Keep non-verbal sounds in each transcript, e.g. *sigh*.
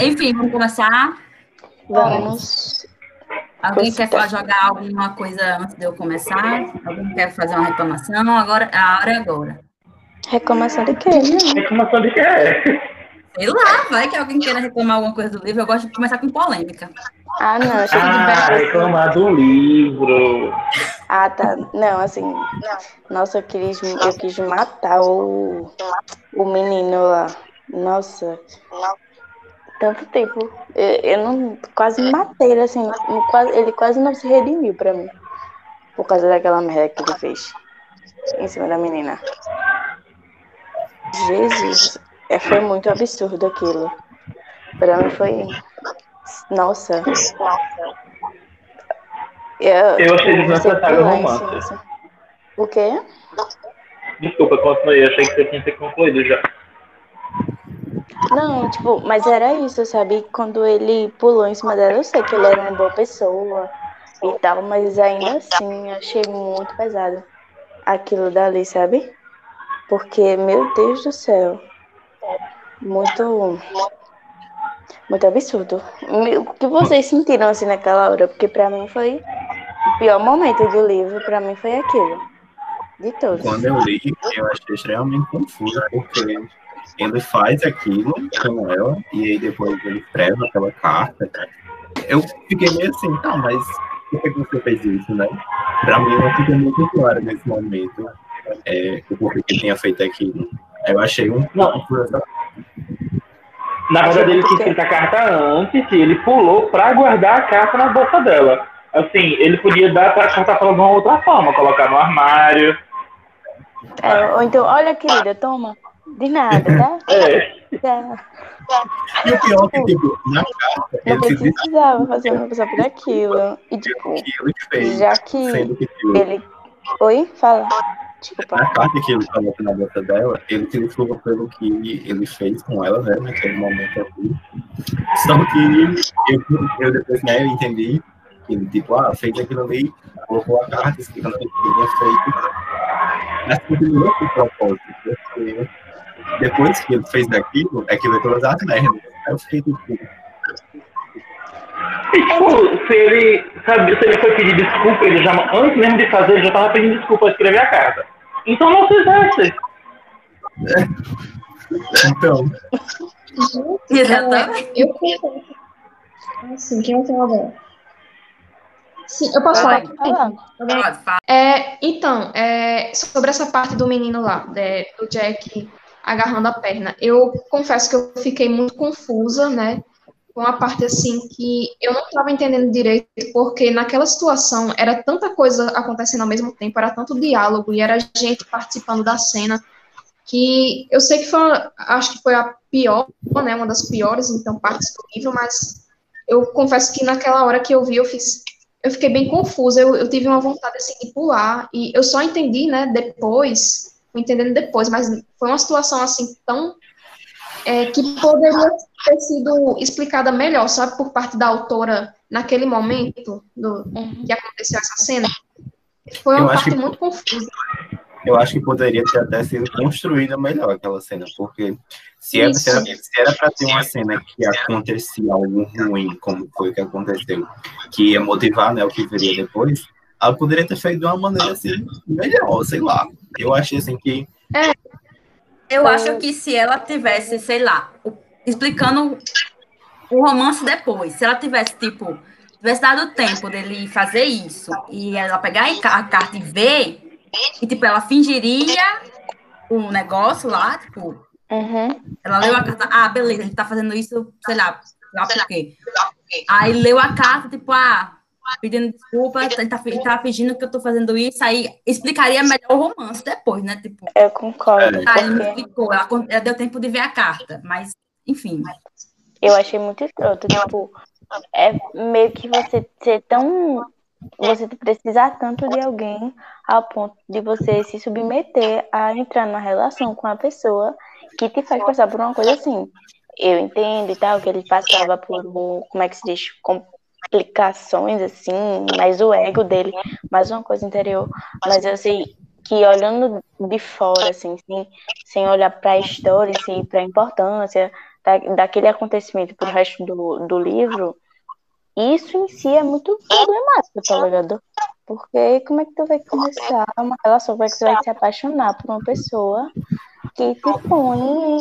Enfim, vamos começar? Vamos. Alguém quer falar, jogar alguma coisa antes de eu começar? Alguém quer fazer uma reclamação? Agora, a hora é agora. Reclamação de quê? Reclamação de quê? Sei lá, vai que alguém queira reclamar alguma coisa do livro. Eu gosto de começar com polêmica. Ah, não, Ah, reclamar do livro. Ah, tá. Não, assim. Nossa, eu quis, eu quis matar o, o menino lá. Nossa. Tanto tempo. Eu, eu não. Quase matei ele, assim. quase- Ele quase não se redimiu pra mim. Por causa daquela merda que ele fez. Em cima da menina. Jesus. É, foi muito absurdo aquilo. Pra mim foi. Nossa. Eu, Eu achei desnecessário o romance. cima. O quê? Desculpa, continue. Eu achei que você tinha ter concluído já. Não, tipo, mas era isso, sabe? Quando ele pulou em cima dela, eu sei que ele era uma boa pessoa e tal, mas ainda assim, achei muito pesado aquilo dali, sabe? Porque, meu Deus do céu, muito, muito absurdo. O que vocês sentiram assim naquela hora? Porque pra mim foi o pior momento do livro, pra mim foi aquilo. De todos. Quando eu li, eu achei extremamente confuso, porque ele faz aquilo com ela, e aí depois ele escreve aquela carta. Eu fiquei meio assim, tá, mas por que você fez isso, né? Pra mim não ficou muito claro nesse momento é, o porquê que ele tinha feito aquilo. Eu achei um Não. Na verdade, ele tinha escrito a carta antes e ele pulou pra guardar a carta na bolsa dela. Assim, ele podia dar a carta pra ela de uma outra forma, colocar no armário. É, ou então, olha, querida, toma. De nada, tá? *laughs* É. Tá. E o pior é que, tipo, na carta, Não precisava fazer uma pessoa por aquilo. E, tipo, que ele fez, já que sendo que ele. Oi? Fala. Desculpa. na carta que ele coloca na bolsa dela, ele se desculpa pelo que ele fez com ela, né, naquele momento ali. Só que eu, eu depois, né, eu entendi que ele, tipo, ah, fez aquilo ali, colocou a carta explicando o que ele tinha feito. Mas continuou com o propósito, porque depois que ele fez daquilo, é que veio todas as merdas. Aí eu fiquei, tipo, E, tipo, se ele, sabe, se ele foi pedir desculpa, ele já, antes mesmo de fazer, ele já tava pedindo desculpa a escrever a carta. Então não fizesse. então, Exatamente. Eu concordo. Assim, quem vai falar agora? Sim, eu posso falar? É, então, é, sobre essa parte do menino lá, né, do Jack agarrando a perna, eu confesso que eu fiquei muito confusa, né? Com a parte assim que eu não estava entendendo direito, porque naquela situação era tanta coisa acontecendo ao mesmo tempo, era tanto diálogo e era gente participando da cena, que eu sei que foi, acho que foi a pior, né? Uma das piores, então, partes do livro, mas eu confesso que naquela hora que eu vi, eu fiz eu fiquei bem confusa, eu, eu tive uma vontade assim de pular, e eu só entendi, né, depois, entendendo depois, mas foi uma situação assim tão é, que poderia ter sido explicada melhor, sabe, por parte da autora naquele momento do, que aconteceu essa cena. Foi uma parte que- muito confusa. eu acho que poderia ter até sido construída melhor aquela cena, porque se era, se era, se era pra ter uma cena que acontecia algo ruim, como foi o que aconteceu, que ia motivar né, o que viria depois, ela poderia ter feito de uma maneira assim, melhor, sei lá. Eu achei assim que Eu acho que se ela tivesse, sei lá, explicando o romance depois, se ela tivesse, tipo, tivesse dado tempo dele fazer isso e ela pegar a carta e ver, e, tipo, ela fingiria o negócio lá, tipo, Uhum. ela leu a carta, ah, beleza, a gente tá fazendo isso, sei lá, sei lá por quê. Aí leu a carta, tipo, ah, pedindo desculpa, tá, tá, tá fingindo que eu tô fazendo isso, aí explicaria melhor o romance depois, né, tipo, Eu concordo, ele me explicou, ela, ela deu tempo de ver a carta, mas, enfim. eu achei muito escroto. Tipo, é meio que você ser tão. Você precisar tanto de alguém ao ponto de você se submeter a entrar numa relação com a pessoa que te faz passar por uma coisa assim. Eu entendo e tal, que ele passava por um, como é que se diz, complicações assim, mas o ego dele, mais uma coisa interior. Mas eu sei que olhando de fora, assim, sem, sem olhar para a história, assim, para a importância, da, daquele acontecimento pro resto do, do livro, isso em si é muito problemático, tá ligado? Porque como é que tu vai começar uma relação, como é que tu vai se apaixonar por uma pessoa que te põe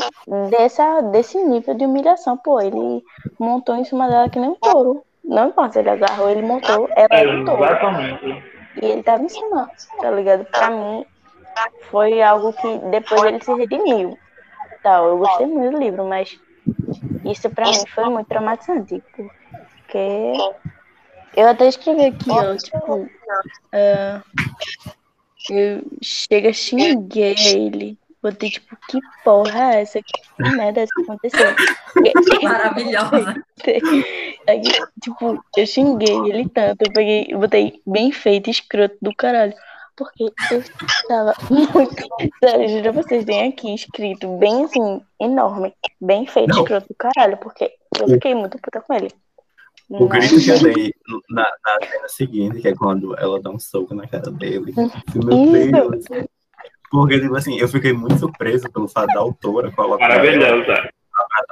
dessa, desse nível de humilhação? Pô, ele montou em cima dela que nem um touro. Não importa, ele agarrou, ele montou, ela É, touro. exatamente. E ele tava em cima, tá ligado? Pra mim, foi algo que depois ele se redimiu. Tal, eu gostei muito do livro, mas isso pra mim foi muito traumatizante. Porque eu até escrevi aqui, ó, tipo, ah, eu chega, xinguei ele. Botei, tipo, que porra é essa? Que merda é essa que aconteceu? *laughs* Maravilhosa. Aí, tipo, eu xinguei ele tanto, eu peguei, eu botei bem feito, escroto do caralho. Porque eu tava muito. Sério, juro pra vocês, tem aqui escrito, bem assim, enorme. Bem feito, Não. escroto do caralho, porque eu fiquei muito puta com ele. O grito que eu dei na, na cena seguinte, que é quando ela dá um soco na cara dele. Meu Isso. Deus. Porque, tipo assim, eu fiquei muito surpreso pelo fato da autora colocar Maravilhosa.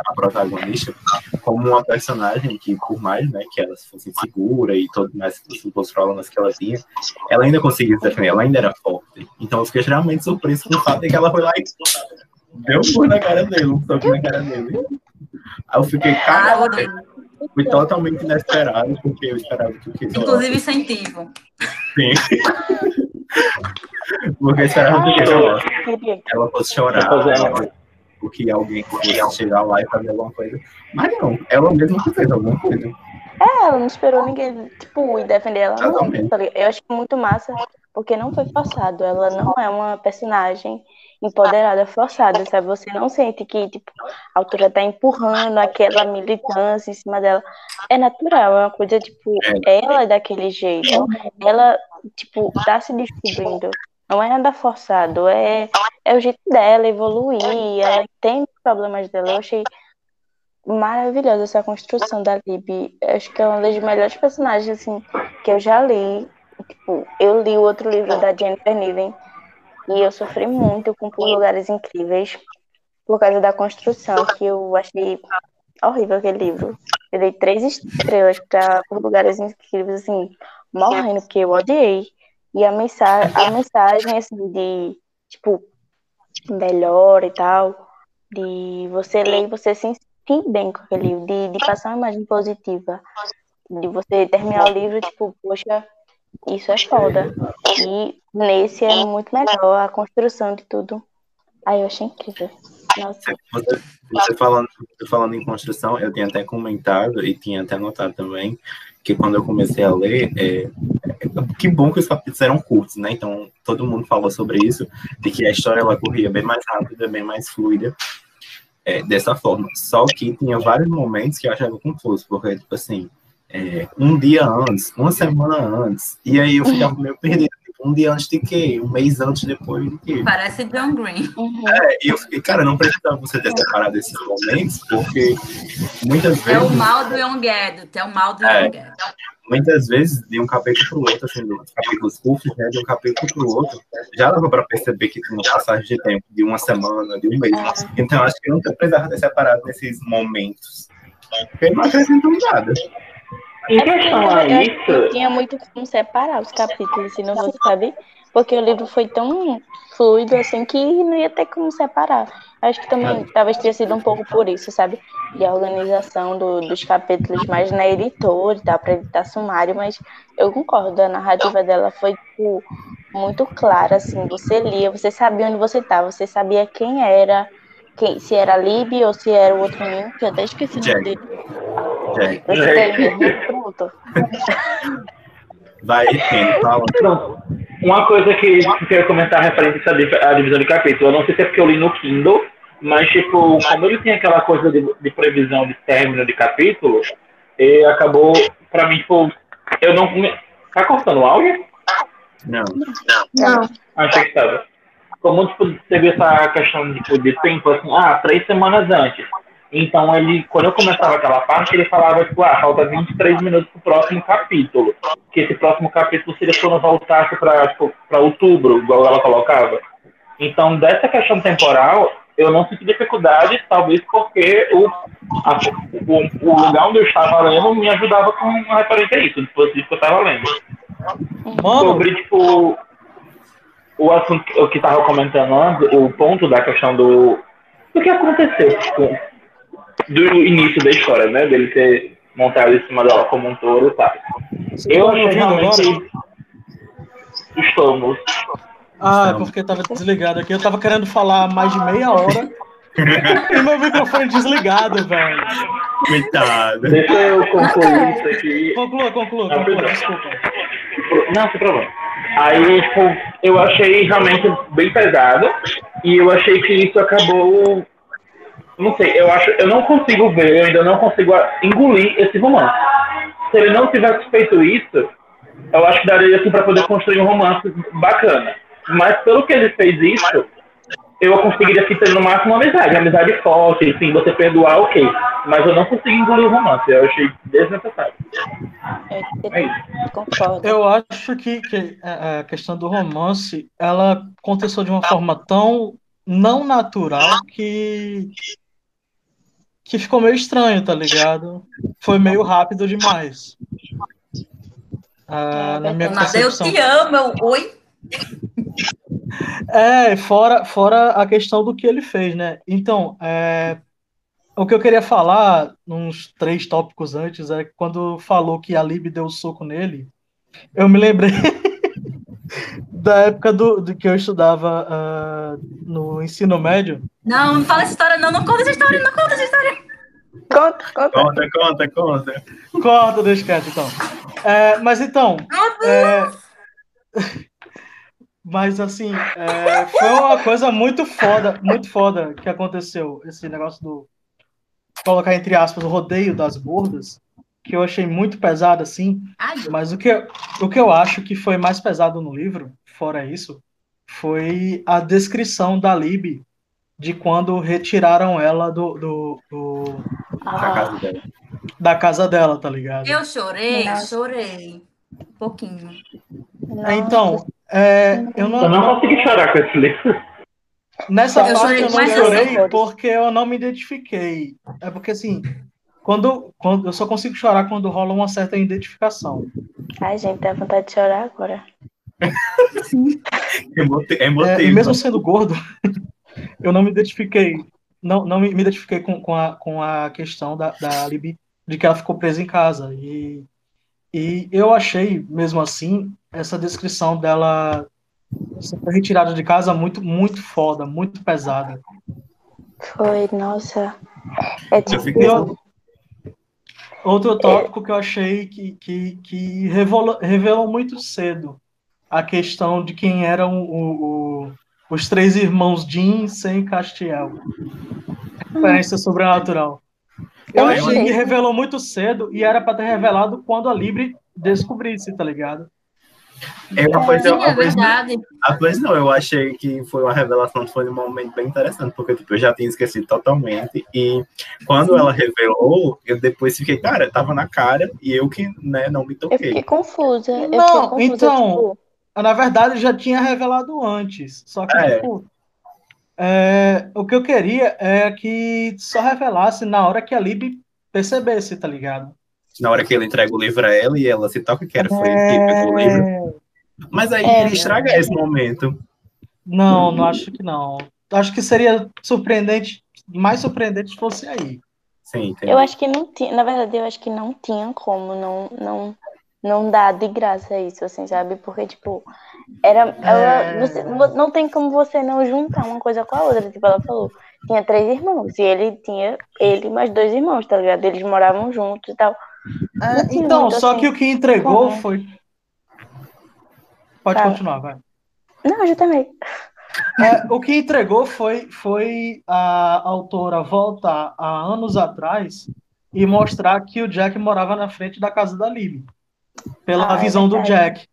a protagonista como uma personagem que, por mais né, que ela fosse insegura e todo mais os problemas que ela tinha, ela ainda conseguia se defender, ela ainda era forte. Então eu fiquei extremamente surpreso com o fato de que ela foi lá e deu um na cara dele, um soco na cara dele. Aí eu fiquei, cara, foi totalmente inesperado, porque eu esperava que o que Inclusive incentivo. Sim. *laughs* Porque esperava que ela, Queria que- ela fosse chorar, ou que alguém fosse chegar lá e fazer alguma coisa. Mas não, ela mesma que fez alguma coisa. É, ela não esperou ninguém, tipo, ir defender ela. Eu acho muito massa, porque não foi forçado. Ela não é uma personagem empoderada forçada, sabe? Você não sente que, tipo, a autora tá empurrando aquela militância em cima dela. É natural, é uma coisa, tipo, ela é daquele jeito. Ela, tipo, tá se descobrindo. Não é nada forçado, é, é o jeito dela evoluir, ela entende os problemas dela. Eu achei maravilhosa essa construção da Lib. Acho que é uma das melhores personagens, assim, que eu já li. Tipo, eu li o outro livro da Jennifer Niven e eu sofri muito com Por Lugares Incríveis por causa da construção, que eu achei horrível aquele livro. Eu dei três estrelas para Por Lugares Incríveis, assim, morrendo, porque eu odiei. E a mensagem, a mensagem assim, de, tipo, melhor e tal, de você ler e você se sentir bem com aquele livro, de, de passar uma imagem positiva, de você terminar o livro, tipo, poxa, isso é foda. E nesse é muito melhor a construção de tudo. Aí eu achei incrível. Nossa, Você, falando, falando em construção, eu tinha até comentado e tinha até notado também que quando eu comecei a ler, é- que bom que os capítulos eram curtos, né? Então todo mundo falou sobre isso, de que a história ela corria bem mais rápida, bem mais fluida, é, dessa forma. Só que tinha vários momentos que eu achava confuso, porque tipo assim, é, um dia antes, uma semana antes, e aí eu ficava meio perdido. Tipo, um dia antes de quê? Um mês antes depois de quê? Parece John Green. É, e eu fiquei, cara, não precisava você ter separado esses momentos, porque muitas É o vezes, mal do Young Adult, é o mal do É. Young Adult. Muitas vezes, de um capítulo para o outro, assim, dos capítulos curtos, né, de um capítulo para o outro, já dava para perceber que tinha uma passagem de tempo, de uma semana, de um mês. Então, eu acho que eu nunca precisava ter separado nesses momentos. Porque não acrescentou nada. Em É questão a isso, tinha muito como separar os capítulos, se não fosse, sabe? Porque o livro foi tão fluido assim que não ia ter como separar. Acho que também talvez tenha sido um pouco por isso, sabe? De a organização do- dos capítulos mais na editora e tal, para editar sumário, mas eu concordo, a narrativa dela foi tipo, muito clara, assim, você lia, você sabia onde você estava, você sabia quem era, quem, se era a Lib ou se era o outro menino, que eu até esqueci o nome Jack. dele. Jack, daí mesmo, pronto. vai, tem, fala. pronto. Uma coisa que eu queria comentar referente a divisão de capítulo, eu não sei se é porque eu li no Kindle, mas, tipo, como ele tem aquela coisa de, de previsão de término de capítulo, e acabou, pra mim, tipo, eu não. Tá cortando o áudio? Não, Não. Achei que estava. Como tipo, teve essa questão tipo, de tempo, assim, ah, três semanas antes. Então ele, quando eu começava aquela parte, ele falava, tipo, ah, falta 23 minutos pro próximo capítulo. Que esse próximo capítulo seria quando voltasse para tipo, pra outubro, igual ela colocava. Então, dessa questão temporal, eu não senti dificuldade, talvez porque o, a, o, o, lugar onde eu estava lendo me ajudava com uma referência a isso, o dispositivo que eu estava lendo. Mano. Sobre, tipo, o assunto o que estava comentando antes, o ponto da questão do, do que aconteceu tipo, do início da história, né? Dele ter montado em cima dela como um touro e tal. Eu achei realmente. Estamos. Ah, é porque tava desligado aqui. Eu tava querendo falar mais de meia hora. e meu microfone desligado, velho. Coitado. Deixa eu concluir isso aqui. Conclua, conclua, conclua, desculpa. Não, sem problema. Aí, tipo, eu achei realmente bem pesado. E eu achei que isso acabou. Não sei, eu acho. Eu não consigo ver, eu ainda não consigo engolir esse romance. Se ele não tivesse feito isso, eu acho que daria assim para poder construir um romance bacana. Mas pelo que ele fez isso, eu conseguiria ficar no máximo uma amizade, uma amizade forte, enfim, você perdoar, ok. Mas eu não consigo engolir o romance, eu achei desnecessário. É isso. Eu acho que, que a questão do romance, ela aconteceu de uma forma tão não natural que que ficou meio estranho, tá ligado? Foi meio rápido demais. Ah, na minha concepção. Eu te amo, oi. É, fora, fora a questão do que ele fez, né? Então, é, o que eu queria falar, uns três tópicos antes, é quando falou que a Lib deu um soco nele, eu me lembrei *laughs* da época do, do que eu estudava uh, no ensino médio. Não, não fala essa história, não, não conta essa história, não conta essa história. Conta, conta. Conta, conta, conta. Conta, deixa quieto, então. É, mas então. É, mas assim, é, foi uma coisa muito foda, muito foda que aconteceu. Esse negócio do colocar entre aspas o rodeio das gordas, que eu achei muito pesado assim. Ai. Mas o que, o que eu acho que foi mais pesado no livro, fora isso, foi a descrição da Lib de quando retiraram ela do, do, do ah. da casa dela. Da casa dela, tá ligado? Eu chorei, Nossa. chorei. Um pouquinho. Nossa. Então, é, eu não. Eu não consegui chorar com esse livro. Nessa eu parte eu não chorei porque eu não me identifiquei. É porque assim, quando, quando eu só consigo chorar quando rola uma certa identificação. Ai, gente, dá vontade de chorar agora. *laughs* é, é, e mesmo sendo gordo, *laughs* eu não me identifiquei. Não, não me, me identifiquei com, com, a, com a questão da, da Libby, de que ela ficou presa em casa. E, e eu achei, mesmo assim, essa descrição dela ser retirada de casa muito, muito foda, muito pesada. Foi, nossa. É tipo... Outro tópico é... que eu achei que, que, que revelou, revelou muito cedo a questão de quem eram o, o, os três irmãos Jim sem Castiel. Referência sobrenatural. Eu achei que revelou muito cedo e era para ter revelado quando a Libre descobrisse, tá ligado? É uma coisa, é verdade. A coisa não, eu achei que foi uma revelação, foi um momento bem interessante, porque tipo, eu já tinha esquecido totalmente. E quando Sim. ela revelou, eu depois fiquei, cara, tava na cara e eu que né, não me toquei. Eu fiquei confusa. Eu não, fiquei confusa, então, tipo... na verdade já tinha revelado antes. Só que, é. tipo, é, o que eu queria é que só revelasse na hora que a Lib percebesse, tá ligado? na hora que ele entrega o livro a ela e ela se toca que era foi ele que pegou o livro. É. Mas aí é, ele estraga é. esse momento. Não, não acho que não. Acho que seria surpreendente, mais surpreendente se fosse aí. Sim, entendi. Eu acho que não tinha, na verdade, eu acho que não tinha como não não não dar de graça isso, assim, sabe? Porque tipo, era ela, é... você, não tem como você não juntar uma coisa com a outra, tipo ela falou. Tinha três irmãos e ele tinha ele mais dois irmãos, tá ligado? Eles moravam juntos e tal. É, então, só assim, que o que entregou como? foi. Pode tá. continuar, vai. Não, eu também. É, o que entregou foi, foi a autora voltar há anos atrás e mostrar que o Jack morava na frente da casa da Lily. Pela ah, é visão é do Jack.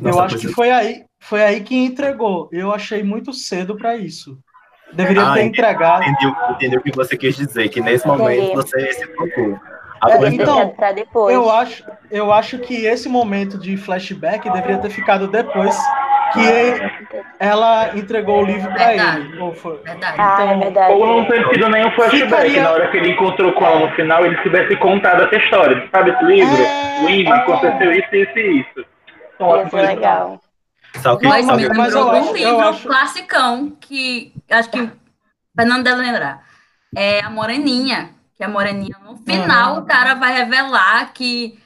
Nossa, eu acho que foi aí, foi aí que entregou. Eu achei muito cedo para isso. Deveria ah, ter entregado. Entendi, o que você quis dizer, que nesse momento você se tocou. É, então, eu acho, eu acho que esse momento de flashback deveria ter ficado depois que ela entregou o livro pra Verdade. ele. Ou foi? Verdade. Ah, é Então, verdade. Ou não ter tido nenhum flashback, Ficaria- na hora que ele encontrou com ela no final, ele tivesse contado essa história. Sabe esse livro? É, o é. aconteceu isso, isso e isso. Ótimas ser coisas. legal. Que, Mas Não, me lembrou mas eu um acho- livro acho- classicão que acho que Fernando deve lembrar. É a Moreninha, que a Moreninha no final Uhum. o cara vai revelar que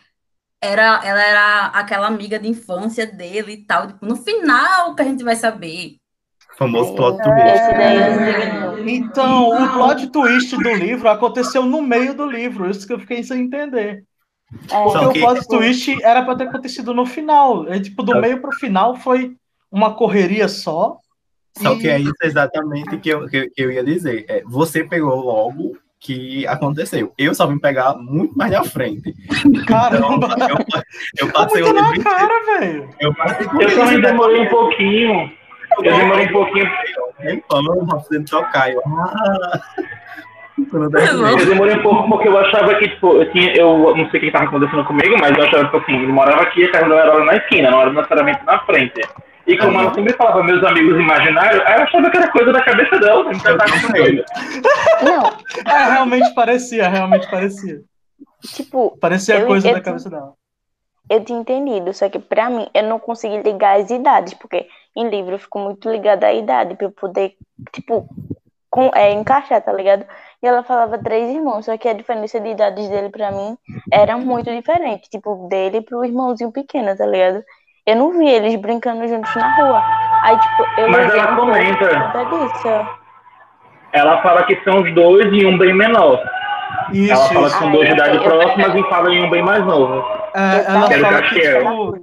era, ela era aquela amiga de infância dele e tal. Tipo, no final que a gente vai saber. famoso plot Esse twist. Então, o plot twist do livro aconteceu no meio do livro, isso que eu fiquei sem entender. É, Porque Só o que- plot twist era pra ter acontecido no final. É, tipo, do meio pro final foi uma correria só. Só E- que é isso exatamente que eu, que, eu- que eu ia dizer. É, você pegou logo que aconteceu. Eu só vim pegar muito mais na frente. Então, Caramba, *laughs* eu, eu ficou passei muito o livro cara, velho. Eu passei por Eu também né? demorei um pouquinho. Eu demorei um pouquinho. Tempão, fazendo tocar. Eu, ah, eu. Eu demorei um pouco porque eu achava que, tipo, eu tinha. Eu não sei o que estava acontecendo comigo, mas eu achava, tipo assim, ele morava aqui e a casa era na esquina, não era necessariamente na frente. E como ela sempre falava meus amigos imaginários, aí eu achava que era coisa da cabeça dela, não. Não, É, realmente parecia, realmente parecia. tipo, Parecia Eu- coisa eu- da cabeça dela. eu tinha entendido, só que pra mim eu não consegui ligar as idades, porque em livro eu fico muito ligada à idade, pra eu poder, tipo, com, é, encaixar, tá ligado? E ela falava três irmãos, só que a diferença de idades dele pra mim era muito diferente, tipo, dele pro irmãozinho pequeno, tá ligado? Eu não vi eles brincando juntos na rua. Aí, tipo, eu Mas ela comenta. disso. Ela fala que são os dois e um bem menor. Isso, ela fala isso. que são Ah, dois de eu- idade eu- próximas e fala em um bem mais novo. É, ela fala que, tipo,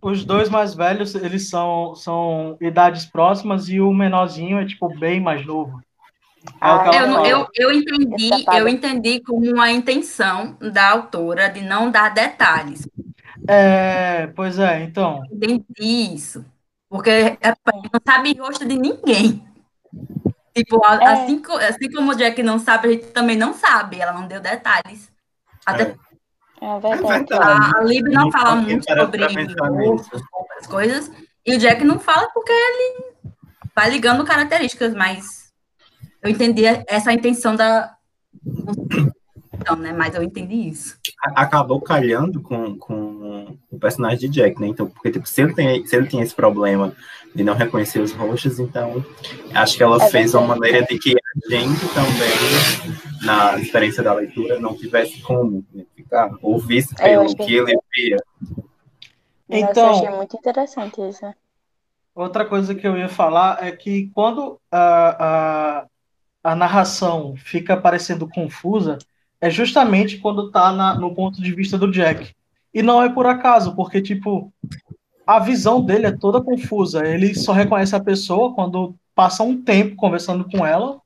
os dois mais velhos, eles são, são idades próximas e o menorzinho é, tipo, bem mais novo. É Ah, Eu, eu, eu entendi, eu entendi como uma intenção da autora de não dar detalhes. É, pois é, então. Entendi isso. Porque é, não sabe o rosto de ninguém. Tipo, É. assim, assim como o Jack não sabe, a gente também não sabe. Ela não deu detalhes. Até É. É verdade. a, a Lib não fala muito sobre outras coisas. E o Jack não fala porque ele vai ligando características, mas eu entendi essa intenção da. Então, né? Mas eu entendi isso. Acabou calhando com, com o personagem de Jack, né? Então, porque tipo, se ele tem, se ele tinha esse problema de não reconhecer os rostos, então acho que ela É fez uma maneira de que a gente também, na experiência da leitura, não tivesse como identificar, ou visse É, pelo que- que ele via. Então- eu achei muito interessante isso. Outra coisa que eu ia falar é que quando a, a, a narração fica parecendo confusa, é justamente quando tá na- no ponto de vista do Jack. E não é por acaso, porque, tipo, a visão dele é toda confusa. Ele só reconhece a pessoa quando passa um tempo conversando com ela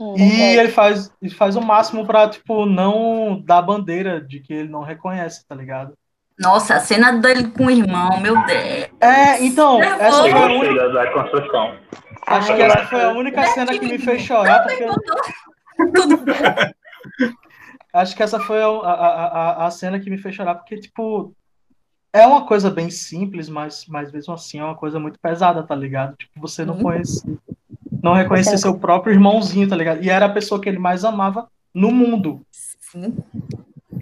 Hum, e verdade. ele faz, ele faz o máximo pra, tipo, não dar bandeira de que ele não reconhece, tá ligado? Nossa, a cena dele com o irmão, meu Deus. É, então, essa Nervoso. foi a única. da, construção. Acho que essa foi a única cena que me fez chorar, porque acho que essa foi a, a, a, a cena que me fez chorar, porque, tipo, é uma coisa bem simples, mas, mas mesmo assim é uma coisa muito pesada, tá ligado? Tipo, você não Sim. conhece, não reconhecer seu próprio irmãozinho, tá ligado? E era a pessoa que ele mais amava no mundo. Sim.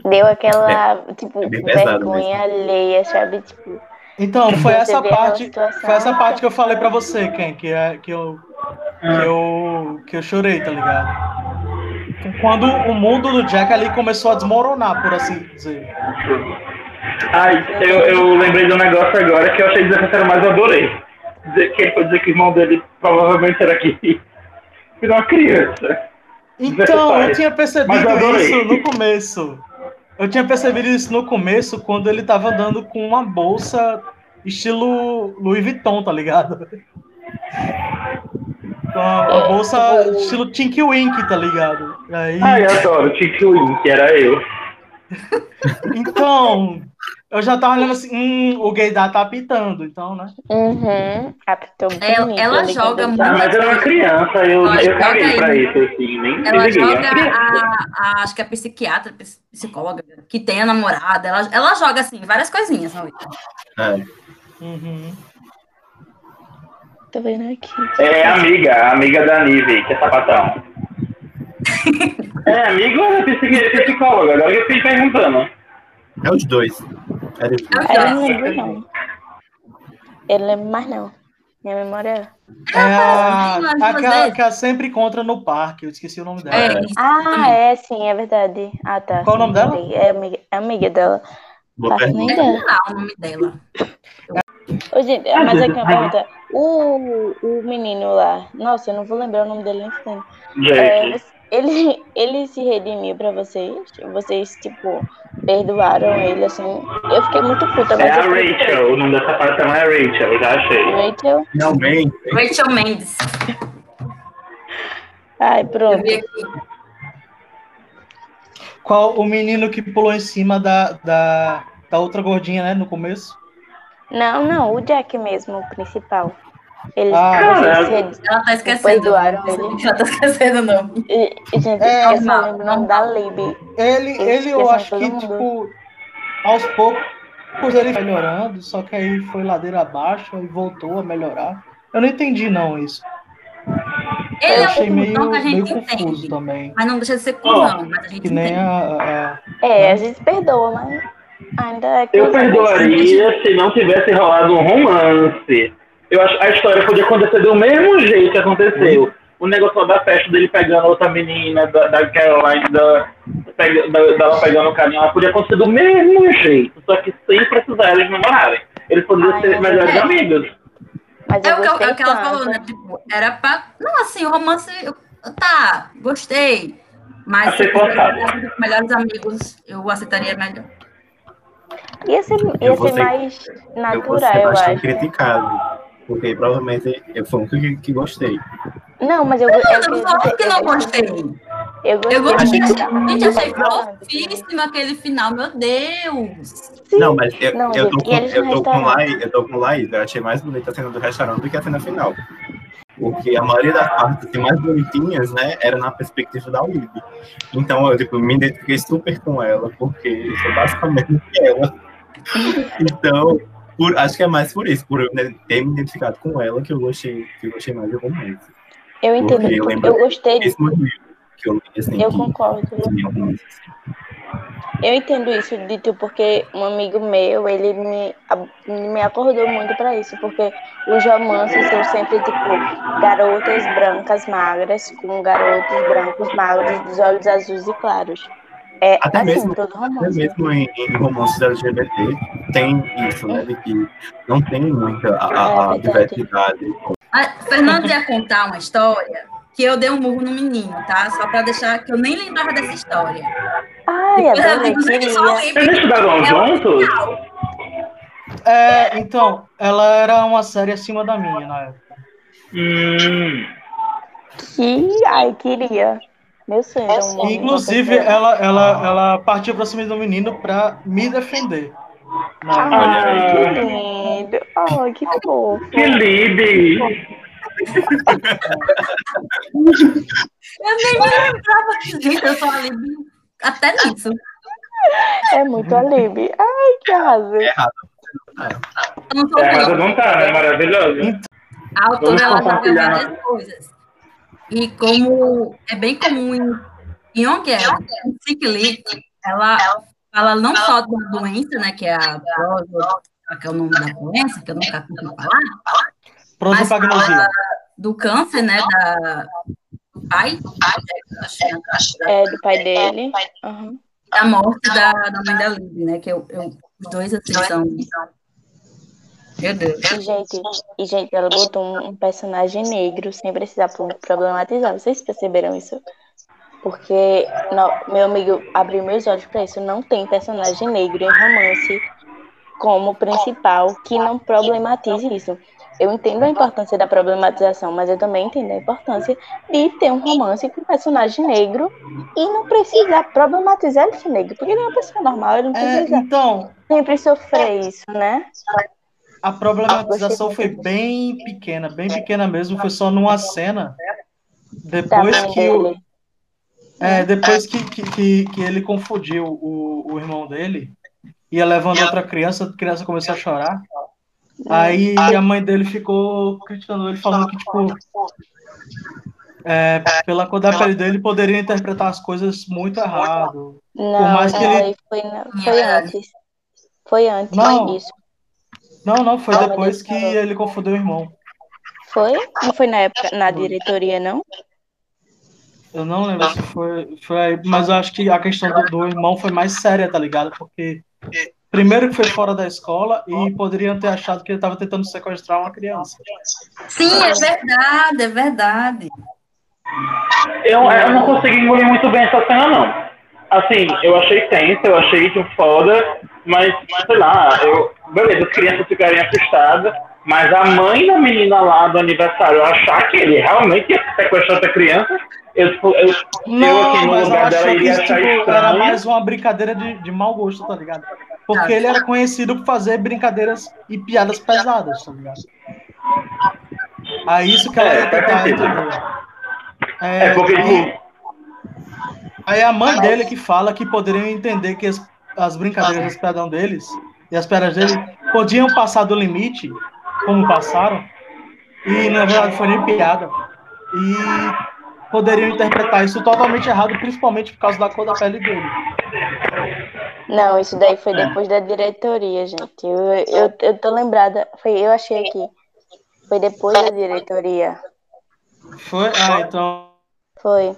Deu aquela, tipo, é bem pesado vergonha alheia, sabe? Tipo, Então, foi essa parte, foi essa parte que eu falei pra você, Ken, que é que eu que eu que eu chorei, tá ligado? Quando o mundo do Jack ali começou a desmoronar, por assim dizer. Ai, eu, eu lembrei de um negócio agora que eu achei desnecessário, mas eu adorei. Dizer que ele foi dizer que o irmão dele provavelmente era aqui. *laughs* Era uma criança. Então, eu tinha percebido eu isso no começo. Eu tinha percebido isso no começo quando ele tava andando com uma bolsa estilo Louis Vuitton, tá ligado? Com a, a bolsa estilo Tinky Wink, tá ligado? Aí, Ai, eu adoro. Tiki Win, que era eu. *laughs* então, eu já tava olhando assim, hum, o gaydar tá apitando, então, né? uhum, captou Ela- ela joga muito. Ah, mas eu era uma criança, eu, Ela eu caguei pra isso, assim, nem Ela liguei. joga a, a- acho que é psiquiatra, ps- psicóloga, que tem a namorada, ela, ela joga assim, várias coisinhas. sabe? É. Uhum. Tô vendo aqui. É amiga, amiga da Nive, que é sapatão. *laughs* é amigo ou é psicóloga? Agora que eu fiquei perguntando. É os dois. Era os dois. Eu não lembro, não. Eu não lembro mais, não. Minha memória. É a, Sim, a que, a, que a sempre encontra no parque, eu esqueci o nome dela. É, Ah, é, sim, é verdade. Ah, tá. Qual o sim, nome dela? É amiga, é amiga dela. Boa nem pergunta. lá o nome dela. *laughs* Ô, gente, mas aqui uma pergunta. O, o menino lá, nossa, eu não vou lembrar o nome dele nem fudendo. É, ele, *laughs* ele se redimiu pra vocês? Vocês, tipo, perdoaram ele, assim? Eu fiquei muito puta, mas É a Rachel, o nome da sapatão é Rachel, eu já achei. Rachel? Finalmente. Rachel Mendes. Ai, Eu pronto. vi aqui. Qual o menino que pulou em cima da, da, da outra gordinha, né, no começo? Não, não, o Jack mesmo, o principal. Eles, Ah, é. se redi- Ela tá esquecendo. Ele. Ela tá esquecendo o nome. e- Gente, É, eu lembro o nome da Libby. Ele, ele eu acho que, mundo. tipo, aos poucos ele foi melhorando, só que aí foi ladeira abaixo e voltou a melhorar. Eu não entendi, não, isso. Ele eu é achei um meio, que a meio gente confuso entende. também. Mas não deixa de ser cuzão, mas a gente Que nem entende. a, a- É, a gente perdoa, mas ainda é Eu perdoaria se não tivesse rolado um romance. Eu acho a história podia acontecer do mesmo jeito que aconteceu. O negócio da festa dele pegando outra menina, da, da Caroline, da, da- dela pegando o carinha, ela podia acontecer do mesmo jeito, só que sem precisar eles namorarem. Eles poderiam Ai, ser não, melhores é. amigos. Mas É o que, é o que ela falou, né? Tipo, era pra. Não, assim, o romance. Tá, gostei. Mas se melhores amigos, eu aceitaria melhor. Ia ser, Eu ia ser ser- mais Eu vou natural, ser eu, bastante acho. criticado. Porque provavelmente eu fui o único que, que gostei. Não, mas eu, Não, eu, eu não falei que não gostei. Eu gostei. Eu gostei. Gente, achei Não, fofíssimo aquele final, meu Deus. Sim. Não, mas eu, Não, eu tô com, eu tô com? Laís, eu tô com Laís, eu achei mais bonita a cena do restaurante do que a cena final. Porque a maioria das partes assim, mais bonitinhas, né, era na perspectiva da Olivia. Então eu tipo, me identifiquei super com ela, porque eu sou basicamente ela. Então, por, acho que é mais por isso, por eu ter me identificado com ela, que eu gostei, que eu gostei mais do romance. Eu entendo. Porque eu Eu, gostei. Esse motivo que eu li, assim, Eu concordo. romance. Eu entendo isso, Dito, porque um amigo meu, ele me, me acordou muito pra isso, porque os romances são sempre, tipo, garotas brancas magras com garotos brancos magros dos olhos azuis e claros. É Até assim, mesmo- todo Até romance. mesmo em, em romances LGBT tem isso, né? De que não tem muita a, a- É diversidade. A Fernando ia contar uma história que eu dei um murro no menino, tá? Só pra deixar que eu nem lembrava dessa história. Ai, Depois eu adorei, digo, gente, só lembro Eles estudaram É juntos? É, então, ela era uma série acima da minha na época. Hum. Que, ai, queria. Meu sonho. era um- Inclusive, ela, ela, ela partiu pra cima do menino pra me defender. Época. Ai, que lindo. Ai, que fofo. Que Libby! Eu nem me lembrava. Gente, eu sou ali até nisso. É muito alibi. Ai, que arraso. Não sou É, mas não. não tá, né? Maravilhoso. A autora ela já compartilhar. várias coisas. E como é bem comum em Young Girl, em Leave, ela fala não só da doença, né, que é a que é o nome da doença, que eu nunca consegui falar, Prosopagnosia. do câncer, né, da, do pai, é, do pai dele. Aham. da morte da, da mãe da Liv, né, que eu, eu- os dois, assim, são... Meu Deus. E, gente, e, gente, ela botou um, um personagem negro sem precisar pro- problematizar. Vocês perceberam isso? Porque não, meu amigo abriu meus olhos pra isso. Não tem personagem negro em romance como principal que não problematize isso. Eu entendo a importância da problematização, mas eu também entendo a importância de ter um romance com personagem negro e não precisar problematizar ele ser negro, porque ele é uma pessoa normal, ele não É, precisa então, sempre sofrer isso, né? A problematização foi bem pequena, bem pequena mesmo. Foi só numa cena. Depois mãe que o. É, depois que, que, que, ele confundiu o, o irmão dele, ia levando outra criança, a criança começou a chorar. Aí a mãe dele ficou criticando ele, falando que, tipo, é, pela cor da pele dele, poderia interpretar as coisas muito errado. Não, Por mais que ele- aí foi, foi antes. Foi antes Não. disso. Não, não, foi depois que ele confundiu o irmão. Foi? Não foi na época, na diretoria, não? Eu não lembro se foi, foi aí, mas eu acho que a questão do, do irmão foi mais séria, tá ligado? Porque primeiro que foi fora da escola e poderiam ter achado que ele estava tentando sequestrar uma criança. Sim, é verdade, é verdade. Eu, eu não consegui engolir muito bem essa cena, não. Assim, eu achei tenso, eu achei tipo, foda, mas, sei lá, eu, beleza, as crianças ficarem assustadas, mas a mãe da menina lá do aniversário achar que ele realmente ia sequestrar outra criança, eu, tipo, eu, eu Não, aqui no lugar dela iria isso, achar tipo, era mais uma brincadeira de, de mau gosto, tá ligado? Porque ele era conhecido por fazer brincadeiras e piadas pesadas, tá ligado? Aí isso que ela É, ia tentar entender. É porque, aí- tipo, Aí a mãe dele que fala que poderiam entender que as, as brincadeiras das piadas deles e as piadas dele podiam passar do limite, como passaram, e na verdade foi nem piada. E poderiam interpretar isso totalmente errado, principalmente por causa da cor da pele dele. Não, isso daí foi depois da diretoria, gente. Eu, eu, eu tô lembrada. Foi, eu achei aqui. Foi depois da diretoria. Foi? Ah, então. Foi.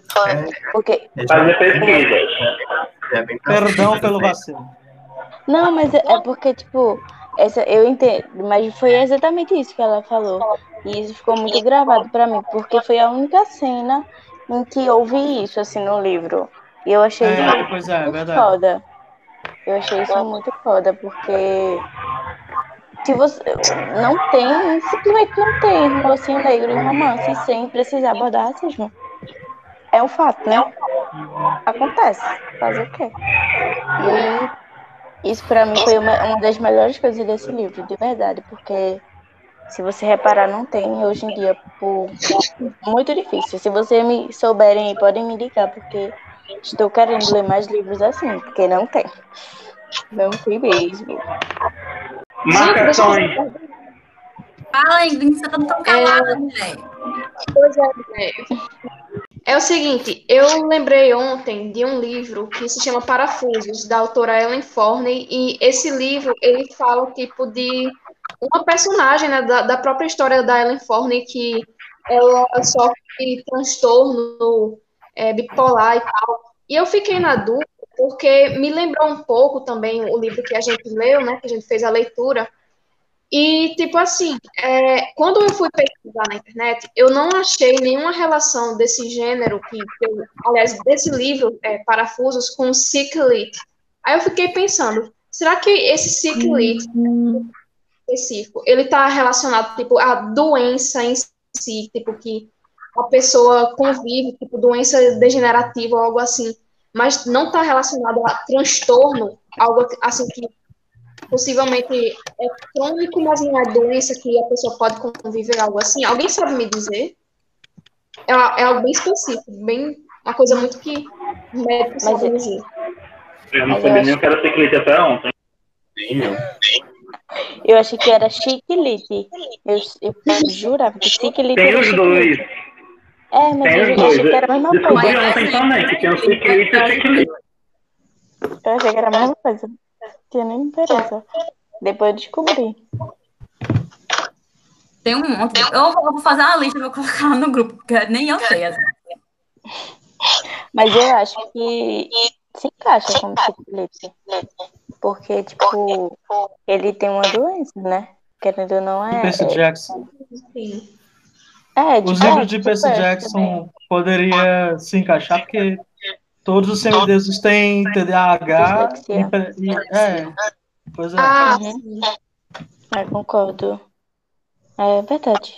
Porque. É bem Perdão pelo vacilo. Não, mas é porque, tipo, essa, eu entendo, mas foi exatamente isso que ela falou. E isso ficou muito gravado pra mim, porque foi a única cena em que houve isso, assim, no livro. E eu achei É, isso pois é, é muito verdade. foda. Eu achei isso muito foda, porque se você não tem, simplesmente não tem rocinho negro em romance sem precisar abordar racismo. É um fato, né? Acontece. Fazer o quê? E isso pra mim foi uma, uma das melhores coisas desse livro, de verdade, porque se você reparar, não tem hoje em dia por muito difícil. Se vocês me souberem aí, podem me ligar, porque estou querendo ler mais livros assim, porque não tem. Não tem mesmo. Marcações. Fala, Ingrid, você tá tão calada, mulher. Pois é, é. O seguinte, eu lembrei ontem de um livro que se chama Parafusos, da autora Ellen Forney, e esse livro, ele fala, tipo, de uma personagem, né, da, da própria história da Ellen Forney, que ela sofre transtorno é, bipolar e tal. E eu fiquei na dúvida, porque me lembrou um pouco também o livro que a gente leu, né, que a gente fez a leitura, e, tipo assim, é, quando eu fui pesquisar na internet, eu não achei nenhuma relação desse gênero, que, aliás, desse livro, é, Parafusos, com Ciclit. Aí eu fiquei pensando, será que esse Ciclit específico, ele está relacionado, tipo, à doença em si, tipo, que a pessoa convive, tipo, doença degenerativa ou algo assim, mas não está relacionado a transtorno, algo assim que possivelmente é crônico, mas não é doença que a pessoa pode conviver, algo assim. Alguém sabe me dizer? É, é algo bem específico, bem uma coisa muito que o médico sabe Mas- dizer. Eu não Mas sabia nem o que era ciclista até ontem. Nem eu. Eu achei que era chiquilite. Eu, eu jurava que chiquilite Tem os chiquilite. dois. É, mas Tem eu os achei dois. que era a mesma Descobri coisa. ontem também que tem o ciclista e o ciclista. Eu achei que era a mesma coisa. Tinha nem interessa. Depois eu descobri. Tem um monte. Eu vou, fazer uma lista e vou colocar lá no grupo, porque nem eu sei. assim. Mas eu acho que se encaixa como chiquilite. Porque, tipo, ele tem uma doença, né? Querendo ou não, é. Percy Jackson. Sim. É, Os tipo, livros de Percy é, também. Jackson poderia se encaixar porque todos os semideuses têm TDAH e, e- é, pois é. Ah, Uhum. É, concordo. É verdade.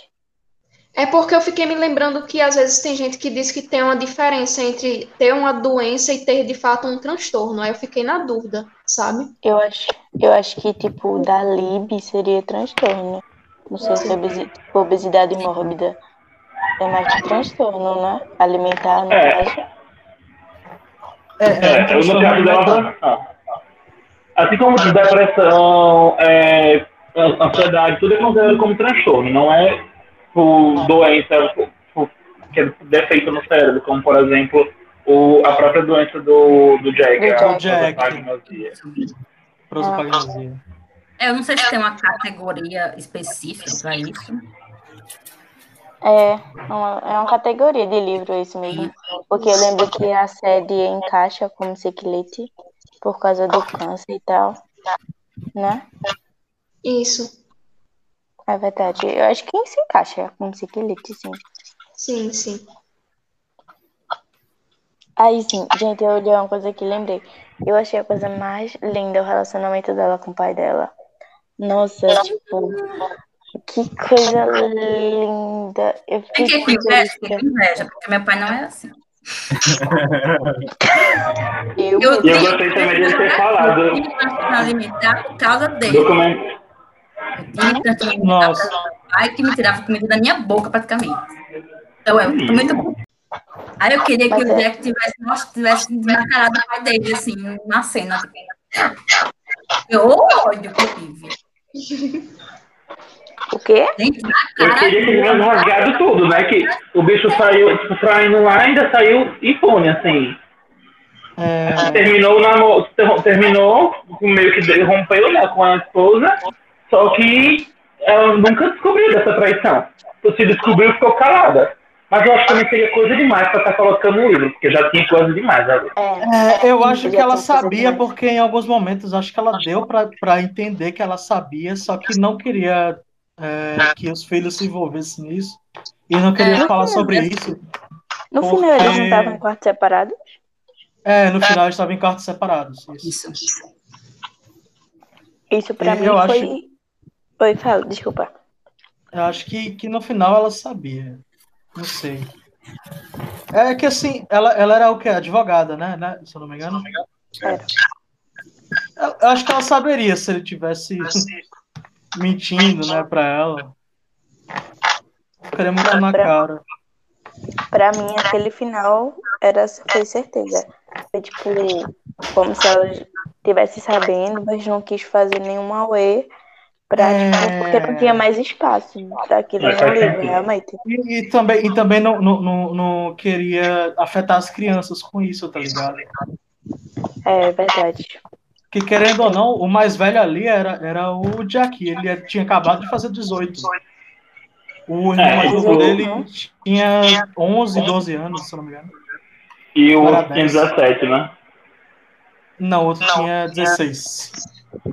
É porque eu fiquei me lembrando que às vezes tem gente que diz que tem uma diferença entre ter uma doença e ter de fato um transtorno. Aí eu fiquei na dúvida, sabe? Eu acho, eu acho que, tipo, da Lib seria transtorno. Não sei se obesi- tipo, obesidade mórbida é mais de transtorno, né? Alimentar, no É. caso. É, É, caso dela, ah. assim como depressão, é, ansiedade, tudo é considerado como transtorno, não é por doença, por, por, que é defeito no cérebro, como por exemplo o, a própria doença do, do Jack, O a Jack. prosopagnosia. Prosopagnosia. É, Eu não sei se tem uma categoria específica para isso. É uma, é uma categoria de livro isso mesmo. Porque eu lembro que a série encaixa como ciclete por causa do câncer e tal. Né? Isso. É verdade. Eu acho que se encaixa como ciclete, sim. Sim, sim. Aí sim, gente, eu olhei uma coisa que lembrei. Eu achei a coisa mais linda o relacionamento dela com o pai dela. Nossa, tipo, que coisa linda. Eu fiquei com inveja, fiquei com inveja, porque meu pai não é assim. *laughs* Eu, Eu eu gostei também dele ter falado. Eu tive transtorno alimentar por causa dele. Documento, Nossa. por causa do pai que me tirava comida da minha boca, praticamente. Então, é muito bom. Aí eu queria que o é. Jack tivesse, nossa, tivesse mascarado o pai dele, assim, na cena. Eu ódio que eu tive. O quê? Eu queria que ele tivesse rasgado tudo, né? Que o bicho saiu, tipo, traindo lá, ainda saiu impune, assim. É, Terminou, o namoro, ter- terminou, meio que rompeu né, com a esposa, só que ela nunca descobriu dessa traição. Se descobriu, ficou calada. Mas eu acho que também seria coisa demais pra estar colocando no livro, porque já tinha coisa demais ali. É, É, eu acho que ela sabia, porque em alguns momentos acho que ela deu pra pra entender que ela sabia, só que não queria é, que os filhos se envolvessem nisso. E não queria É. falar sobre isso. no Porque- final eles não estavam em quarto separado? É, no final eles estavam em quartos separados. Isso. Isso. Isso pra E mim eu foi. acho- Oi, fala, desculpa. Eu acho que, que no final ela sabia. Não sei. É que assim, ela, ela era o quê? Advogada, né? né? Se eu não me engano. Era. Eu eu acho que ela saberia se ele tivesse mentindo, né, pra ela. Ficaria muito na Pra- cara. Pra mim, aquele final era, foi certeza. Foi tipo, como se ela estivesse sabendo, mas não quis fazer nenhum auê pra, É. tipo, porque não tinha mais espaço daquilo no livro, realmente. E, e também, e também não, não, não, não queria afetar as crianças com isso, tá ligado? É verdade. Que querendo ou não, o mais velho ali era, era o Jack. Ele tinha acabado de fazer 18. O irmão É, mais novo dele tinha 11, 12 anos, se não me engano. E o Parabéns. tinha 17, né? Não, o outro tinha 16.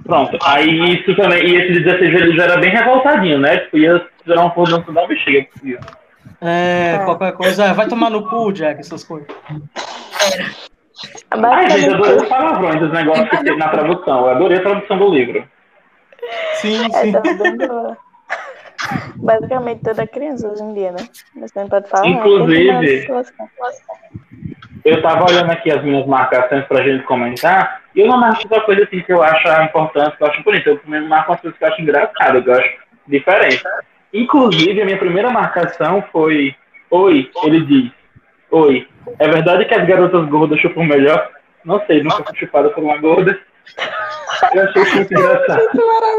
Pronto. Aí isso também, e esse 16 ele já era bem revoltadinho, né? Tipo, ia gerar uma mudança da bexiga. É, É. qualquer coisa, é, vai tomar no cu, Jack, essas coisas. Ai, gente, eu adorei os palavrões dos negócios que tem na tradução. Eu adorei a tradução do livro. Sim, é, sim. tá dando- *laughs* basicamente toda criança hoje em dia, né? Você não pode falar. Inclusive- se lascar. Eu tava olhando aqui as minhas marcações pra gente comentar, e eu não marco só coisa assim que eu acho importante, que eu acho bonita. Eu primeiro marco as coisas que eu acho engraçadas, que eu acho diferente. Inclusive, a minha primeira marcação foi: Oi, ele diz. Oi, é verdade que as garotas gordas chupam melhor? Não sei, nunca fui chupada por uma gorda. Eu achei isso muito engraçado.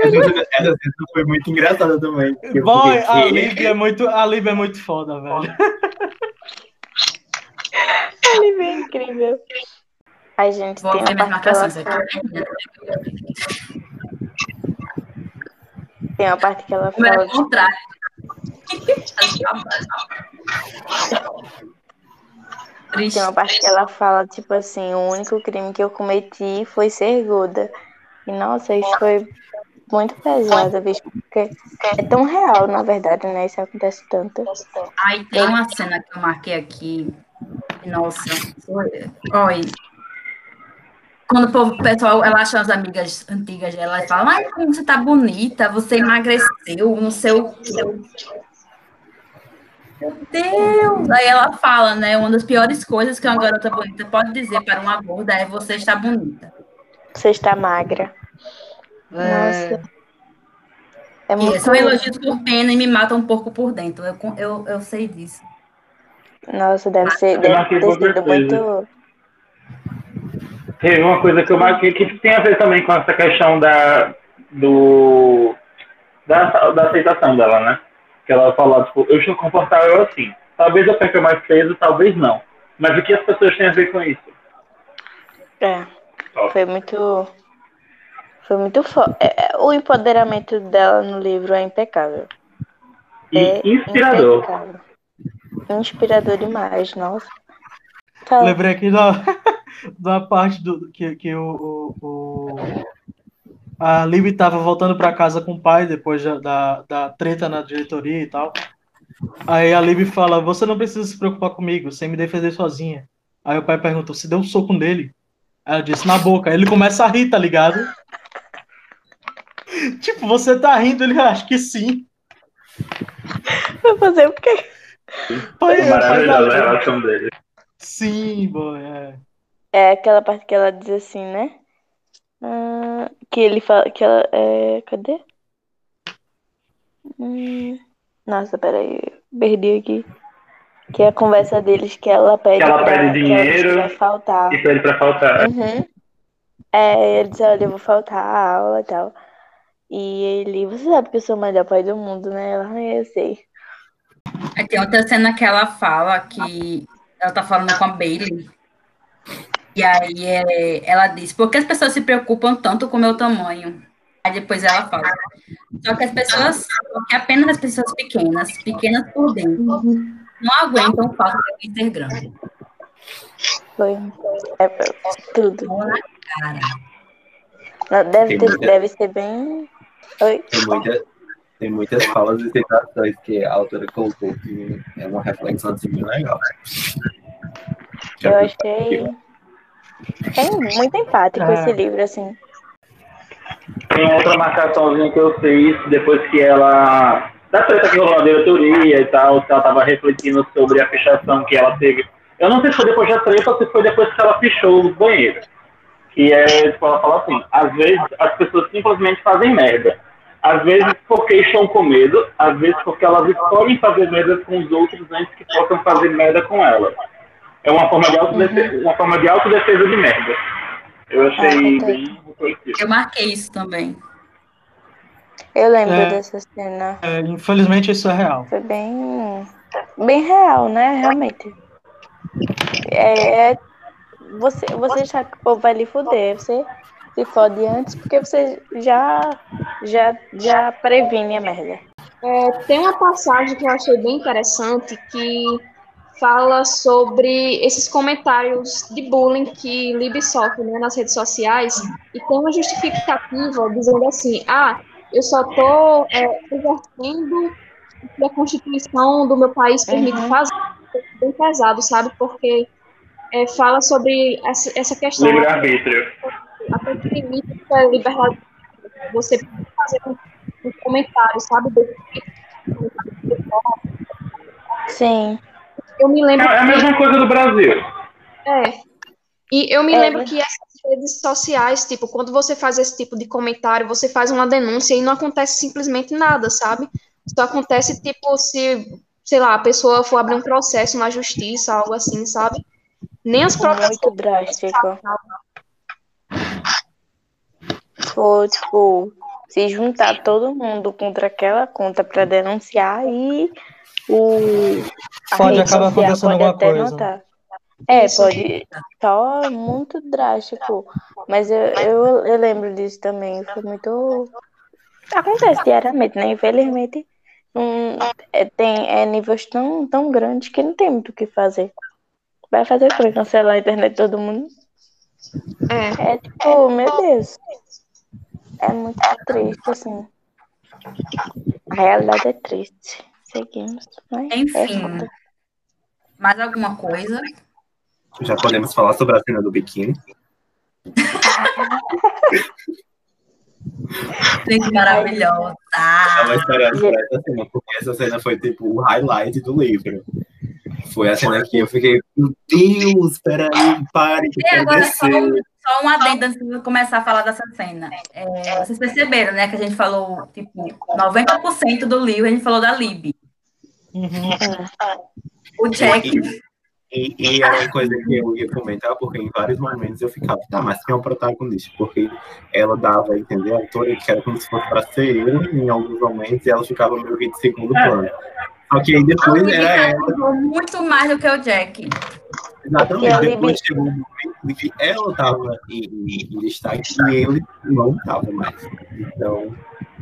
Essa, cena foi muito engraçada também. Boy, a? Lívia é muito, a Lívia é muito foda, velho. Ele é incrível. Ai, gente, Vou tem ela marcações aqui. fala, tem uma parte que ela Como era fala, o contrário. *laughs* *laughs* Triste. tem uma parte que ela fala, tipo assim, o único crime que eu cometi foi ser gorda. E nossa, isso foi muito pesado, bicho, porque é tão real, na verdade, né? Isso acontece tanto. Ai, tem uma cena que eu marquei aqui. Nossa, olha. Quando o povo, o pessoal, ela acha as amigas antigas dela e fala, ai, como você tá bonita, você emagreceu, não sei o quê. Meu Deus! Aí ela fala, né? Uma das piores coisas que uma garota bonita pode dizer para uma gorda é você está bonita. Você está magra. É, Nossa. É E muito. são elogios por pena e me matam um pouco por dentro. Eu, eu, eu sei disso. Nossa, deve ser. Eu Deve ter sido muito. Teve uma coisa que eu marquei que tem a ver também com essa questão da, do, da, da aceitação dela, né? Que ela fala, tipo, eu estou confortável assim. Talvez eu perca mais peso, talvez não. Mas o que as pessoas têm a ver com isso? É. Foi muito. Foi muito foda. É, o empoderamento dela no livro é impecável. E é inspirador. Impecável. Inspirador demais, nossa. Fala. Lembrei aqui da, *laughs* da parte do que, que o, o, o a Libby estava voltando para casa com o pai depois da, da, da, treta na diretoria e tal. Aí a Libby fala: Você não precisa se preocupar comigo, sem me defender sozinha. Aí o pai perguntou: Você deu um soco nele? Ela disse: Na boca. Aí ele começa a rir, tá ligado? *laughs* tipo, você tá rindo? Ele acha que sim. Vai fazer o quê? Pai, é maravilhosa a relação dele. Sim, boy, é. É aquela parte que ela diz assim, né? Ah, que ele fala. Que ela. É, cadê? Hum, nossa, peraí. Perdi aqui. Que é a conversa deles que ela pede. Que ela pra, pede dinheiro. vai faltar. E pede pra faltar. Uhum. É, ele diz, olha, eu vou faltar a aula e tal. E ele, você sabe que eu sou o melhor pai do mundo, né? Ela, ah, eu sei. Aí tem outra cena que ela fala que ela tá falando com a Bailey. E aí é, ela diz, por que as pessoas se preocupam tanto com o meu tamanho? Aí depois ela fala, só que as pessoas, que apenas as pessoas pequenas, pequenas por dentro, não aguentam o fato de alguém ser grande. Foi. É, tudo. Cara. Deve, ter, muita... deve ser bem. Oi? Tem, muita, tem muitas falas e citações que a autora colocou que é uma reflexão assim, bem legal. Eu achei. Tem muito empate com esse livro, assim. Tem outra marcaçãozinha que eu fiz depois que ela. Da treta que rolou na diretoria e tal, que ela tava refletindo sobre a fechação que ela teve. Eu não sei se foi depois da treta ou se foi depois que ela fechou os banheiros. Que é, tipo, ela fala assim, às vezes as pessoas simplesmente fazem merda. Às vezes porque estão com medo, às vezes porque elas escolhem fazer merda com os outros antes que possam fazer merda com elas. É uma forma de autodefesa, uhum. uma forma de, autodefesa de merda. Eu achei ah, bem Eu marquei isso também. Eu lembro é, dessa cena. É, infelizmente isso é real. Foi bem, bem real, né? Realmente. É, é você, você já que o povo vai lhe fuder, você se fode antes porque você já, já, já previne a merda. É, tem uma passagem que eu achei bem interessante que fala sobre esses comentários de bullying que Lib sofre né, nas redes sociais e tem uma justificativa dizendo assim, ah, eu só estou é, exercendo o que a Constituição do meu país permite uhum. fazer. Bem pesado, sabe? Porque é, fala sobre essa, essa questão. Livre-arbítrio. Até que limite a liberdade. Você fazer um, um comentário, sabe? Sim. Eu me lembro. É, é a mesma coisa do Brasil. É. E eu me é. lembro que essas redes sociais, tipo, quando você faz esse tipo de comentário, você faz uma denúncia e não acontece simplesmente nada, sabe? Só acontece, tipo, se, sei lá, a pessoa for abrir um processo na justiça, algo assim, sabe? Nem as próprias. Muito drástico. For, tipo, se juntar todo mundo contra aquela conta para denunciar e o pode acabar acontecendo alguma coisa. Notar. É, pode. Só muito drástico. Mas eu, eu, eu lembro disso também. Foi muito. Acontece diariamente, né? Infelizmente, um, é, tem é, níveis tão, tão grandes que não tem muito o que fazer. Vai fazer o quê? Cancelar a internet de todo mundo? É. É tipo, meu Deus. É muito triste, assim. A realidade é triste. Seguimos. Enfim. É mais alguma coisa? Já podemos falar sobre a cena do biquíni. maravilhosa. Ela esperava essa cena, porque essa cena foi tipo o highlight do livro. Foi a cena que eu fiquei, meu Deus, peraí, pare. E agora só um, só um adendo antes de começar a falar dessa cena. É, vocês perceberam, né, que a gente falou, tipo, 90% do livro a gente falou da Lib. Uhum. O Jack, E, e era uma coisa que eu ia comentar, porque em vários momentos eu ficava, tá, mas quem é o protagonista? Porque ela dava a entender a autora que era como se fosse para ser ele em alguns momentos, e ela ficava meio que de segundo É. plano. Só que aí depois Ele era ela. muito mais do que o Jack. Exatamente, a depois chegou um momento em que ela estava em, em, destaque e ele não estava mais. Então,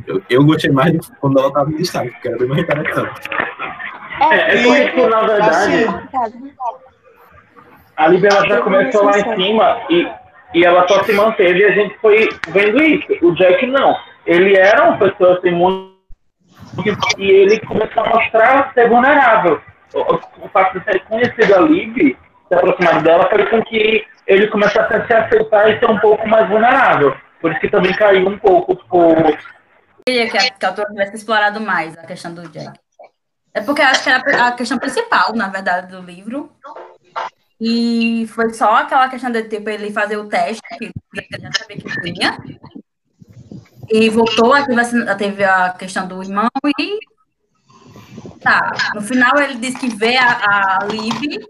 eu, eu gostei mais quando ela estava em destaque, porque era bem mais interessante. É, é porque, tipo, na verdade, Assim, a Libby ela já começou lá em cima e, e ela só se manteve e a gente foi vendo isso. O Jack não. Ele era uma pessoa assim, muito. E ele começou a mostrar ser vulnerável. O, o fato de ter conhecido a Libby, se aproximado dela, fez com que ele começasse a se aceitar e ser um pouco mais vulnerável. Por isso que também caiu um pouco por. queria que a, que a autora tivesse explorado mais a questão do Jack. É porque eu acho que era a questão principal, na verdade, do livro. E foi só aquela questão de tipo, ele fazer o teste, que ele já sabia que tinha. E voltou, aí teve, a- questão do irmão e. Tá. No final ele disse que vê a, a Libby,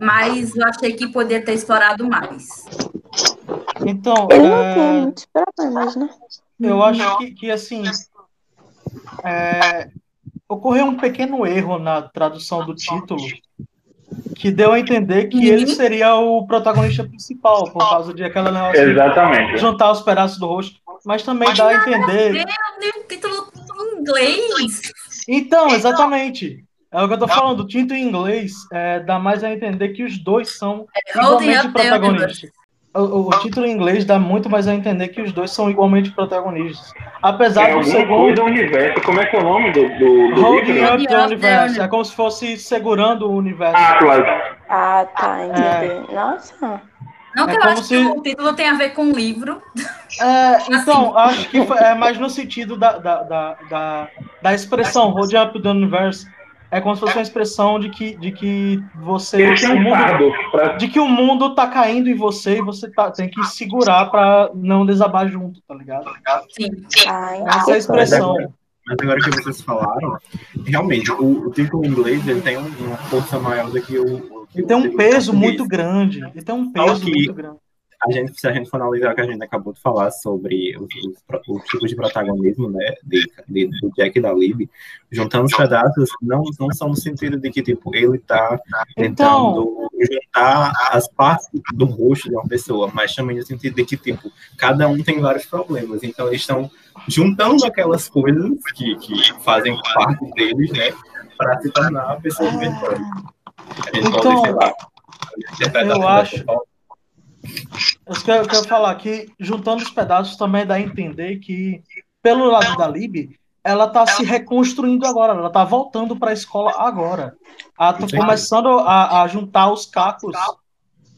mas eu achei que poderia ter explorado mais. Então, Ele não é, tem muitos problemas, né? eu acho que, que assim, é, ocorreu um pequeno erro na tradução do título, que deu a entender que ele seria o protagonista principal, por causa de aquela negócio de Exatamente. juntar os pedaços do rosto, mas também dá a entender. Meu título em inglês. Então, exatamente. É o que eu tô falando, o título em inglês é, dá mais a entender que os dois são Holding igualmente the protagonistas. O, o- título em inglês dá muito mais a entender que os dois são igualmente protagonistas. Apesar É do segundo, do universo. Como é que é o nome do, do, do Holding livro? Up Holding the Up the Universe. É como se fosse segurando o universo. Atlas. Ah, tá, entendi. Nossa. Não que É eu acho se- que o título tem a ver com o livro. É, *laughs* então, acho que foi- é mais no sentido da, da, da, da, da expressão Holding Up the Universe. É como se fosse uma expressão de que, de que você. O mundo- pra de que o mundo tá caindo em você e você tá, tem que segurar pra não desabar junto, tá ligado? Sim. Ah, Essa é a expressão. Mas agora que vocês falaram, realmente, o, o título em inglês ele tem um- uma força maior do que o. o Ele tem um peso português. muito grande. Ele tem um peso que- muito grande. A gente, se a gente for analisar o que a gente acabou de falar sobre os, os, pro- os tipos de protagonismo, né, de, de- do Jack e da Libby, juntando os pedaços, não, não são no sentido de que, tipo, ele tá tentando juntar as partes do rosto de uma pessoa, mas também no sentido de que, tipo, cada um tem vários problemas, então eles estão juntando aquelas coisas que, que fazem parte deles, né, para se tornar a pessoa de verdade. A gente Então, pode, sei lá, interpretar eu acho- forma. Eu quero, eu quero falar que, juntando os pedaços, também dá a entender que, pelo lado da Lib, ela tá se reconstruindo agora, ela tá voltando para a escola agora. Ela tá começando a, a juntar os cacos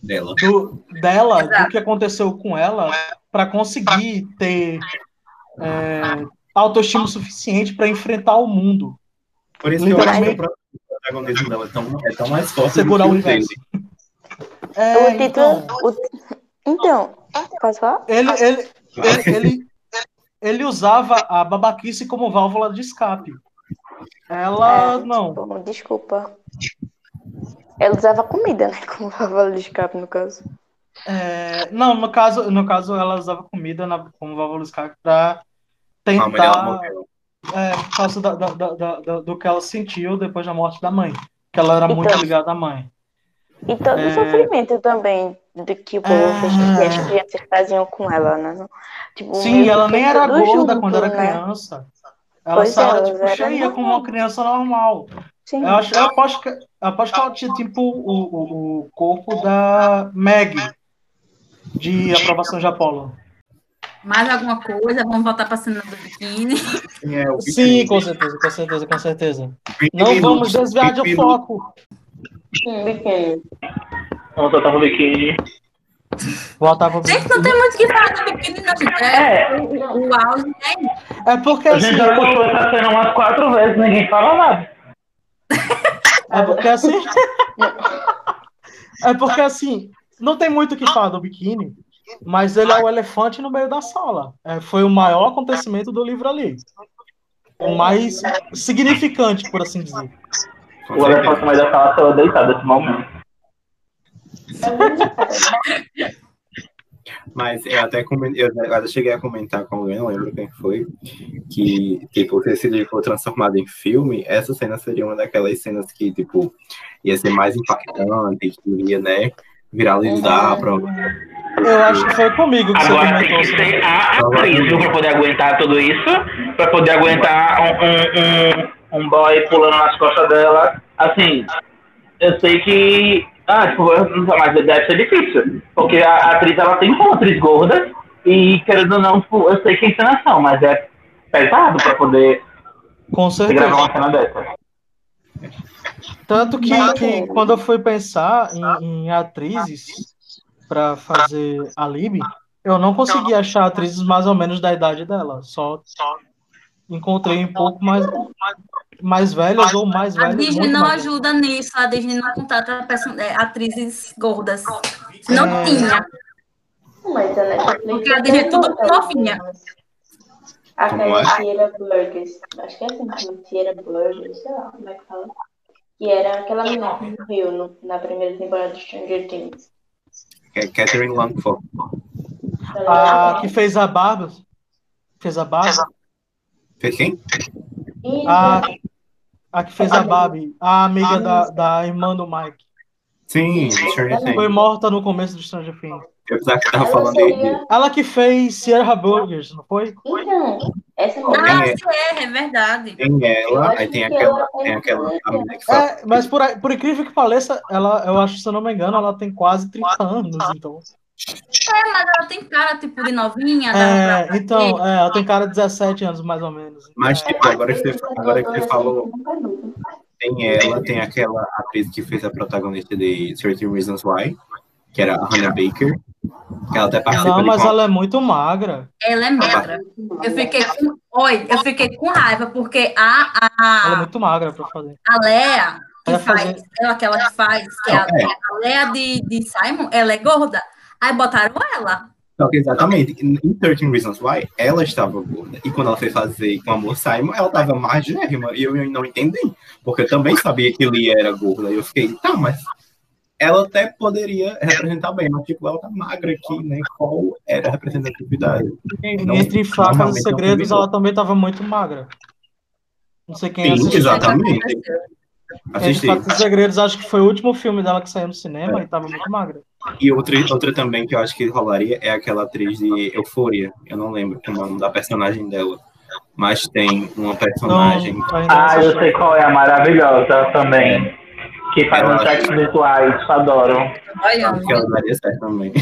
dela. do, dela, do que aconteceu com ela, para conseguir ter é, autoestima suficiente para enfrentar o mundo. Por isso que eu acho que o protagonismo dela é tão, é tão mais forte Segurar do que o dele. É, O título. então, o- Então, posso falar? ele, ele, ele, ele, ele usava a babaquice como válvula de escape. Ela É, não. tipo, desculpa. Ela usava comida, né? Como válvula de escape, no caso. É, não, no caso, no caso, ela usava comida na, como válvula de escape para A mãe dela tentar. É, por causa da, da, da, do que ela sentiu depois da morte da mãe. Que ela era muito Então. ligada à mãe. E todo É. o sofrimento também do que o povo Ah. fez, que as crianças faziam com ela, né? Não- Tipo, Sim, ela nem era gorda junto, quando era né? criança. Ela Pois só é, era, tipo, era cheia normal. como uma criança normal. Sim. Eu, acho, eu, aposto que, eu aposto que ela tinha, tipo, o, o, o corpo da Meg, de aprovação de Apolo. Mais alguma coisa? Vamos voltar para a cena do biquíni. Sim, é Sim, com certeza, com certeza, com certeza. 20 Não vamos desviar de 20 foco. Sim, biquíni. Não, eu tava biquíni. Voltar pro Gente, não tem muito o que falar do biquíni, não, gente. É, o, o auge é É porque A assim, gente já postou essa cena umas quatro vezes, ninguém fala nada. é porque assim. É porque assim, não tem muito o que falar do biquíni, mas ele é o elefante no meio da sala. É, foi o maior acontecimento do livro ali. O mais significante, por assim dizer. Com O certeza. elefante mais da sala estava deitado nesse momento. Mas eu até, eu até cheguei a comentar com alguém, não lembro quem foi, que, tipo, se esse livro for transformado em filme, essa cena seria uma daquelas cenas que, tipo, ia ser mais impactante, que iria, né, viralizar pra... Eu acho que foi comigo que você Agora tem comentou. que ser a atriz viu, pra poder aguentar tudo isso, pra poder aguentar um, um, um, um boy pulando nas costas dela. Assim, eu sei que. Ah, tipo, mas deve ser difícil. Porque a, a atriz ela tem uma atriz gorda e, querendo ou não, tipo, eu sei que é encenação, mas é pesado pra poder Com gravar uma certeza. cena dessa. Tanto que, que quando eu fui pensar em, em atrizes para fazer a Lib, eu não consegui achar atrizes mais ou menos da idade dela. Só encontrei um pouco mais, mais velhas ou mais A velhas. Disney muito não mais ajuda nisso, a Disney não contrata person- é, atrizes gordas. Não É. tinha. Mas a Netflix Porque a Disney é tudo novinha. É? Sierra Burgers. Acho que é assim, Sierra Burgers, sei lá como é que fala. Que era aquela menina que morreu no, na primeira temporada de Stranger Things. É Catherine Langford. A que fez a barba. Fez a barba. Fez quem? Isso, A, que fez a Barbie. A amiga da, da irmã do Mike. Sim, Stranger Foi Things. morta no começo do Stranger Things. Eu que tava ela falando. Ela que fez Sierra Burgers, não foi? Então, essa Ah, é? é, é verdade. Tem ela, aí tem aquela, tem aquela a menina que fala... É, mas por, por incrível que pareça, ela, eu acho, se eu não me engano, ela tem quase 30 anos, então. É, mas ela tem cara, tipo, de novinha. É, pra- então, é, ela tem cara de 17 anos, mais ou menos. Mas, tipo, agora que você, agora que você falou, tem ela, tem aquela atriz que fez a protagonista de 13 Reasons Why, que era a Hannah Baker, que ela até participa Não, mas ela é muito magra. Ela é magra. Eu fiquei com. Oi, eu fiquei com raiva, porque a, Ela é a, muito magra pra fazer. a Lea, que Ela faz, fazer- ela, aquela que faz, que é a, a Lea de, de Simon, ela é gorda. Aí botaram ela. Só que exatamente, em 13 Reasons Why, ela estava gorda. E quando ela foi fazer com a Amor Simon, ela estava magérrima. E eu não entendi. Porque eu também sabia que ele era gorda. E eu fiquei, tá, mas ela até poderia representar bem, mas tipo, ela tá magra aqui, né? Qual era a representatividade? Não- Entre Facas e não Segredos, ela também estava muito magra. Não sei quem Sim, assistiu. exatamente. Aconteceu. Entre Assisti. Facas e Segredos, acho que foi o último filme dela que saiu no cinema e tava muito magra. E outra, outra também que eu acho que rolaria é aquela atriz de Euforia. Eu não lembro o nome da personagem dela. Mas tem uma Não, personagem. não Ah, eu sei qual é a maravilhosa também. Que faz uns acho. sexos virtuais, adoro. Olha, que ela daria certo também.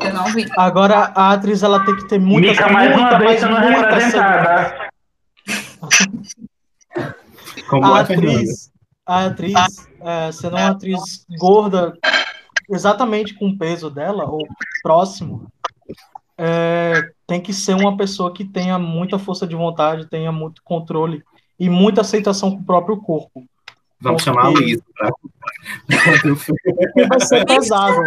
eu não vi. Agora, a atriz, ela tem que ter muita, Mica mais muita, uma vez sendo muita representada. Como a é, Fernanda? A atriz é, sendo uma atriz gorda, exatamente com o peso dela, ou próximo, é, tem que ser uma pessoa que tenha muita força de vontade, tenha muito controle e muita aceitação com o próprio corpo. Vamos chamar a pra. Porque vai ser pesado.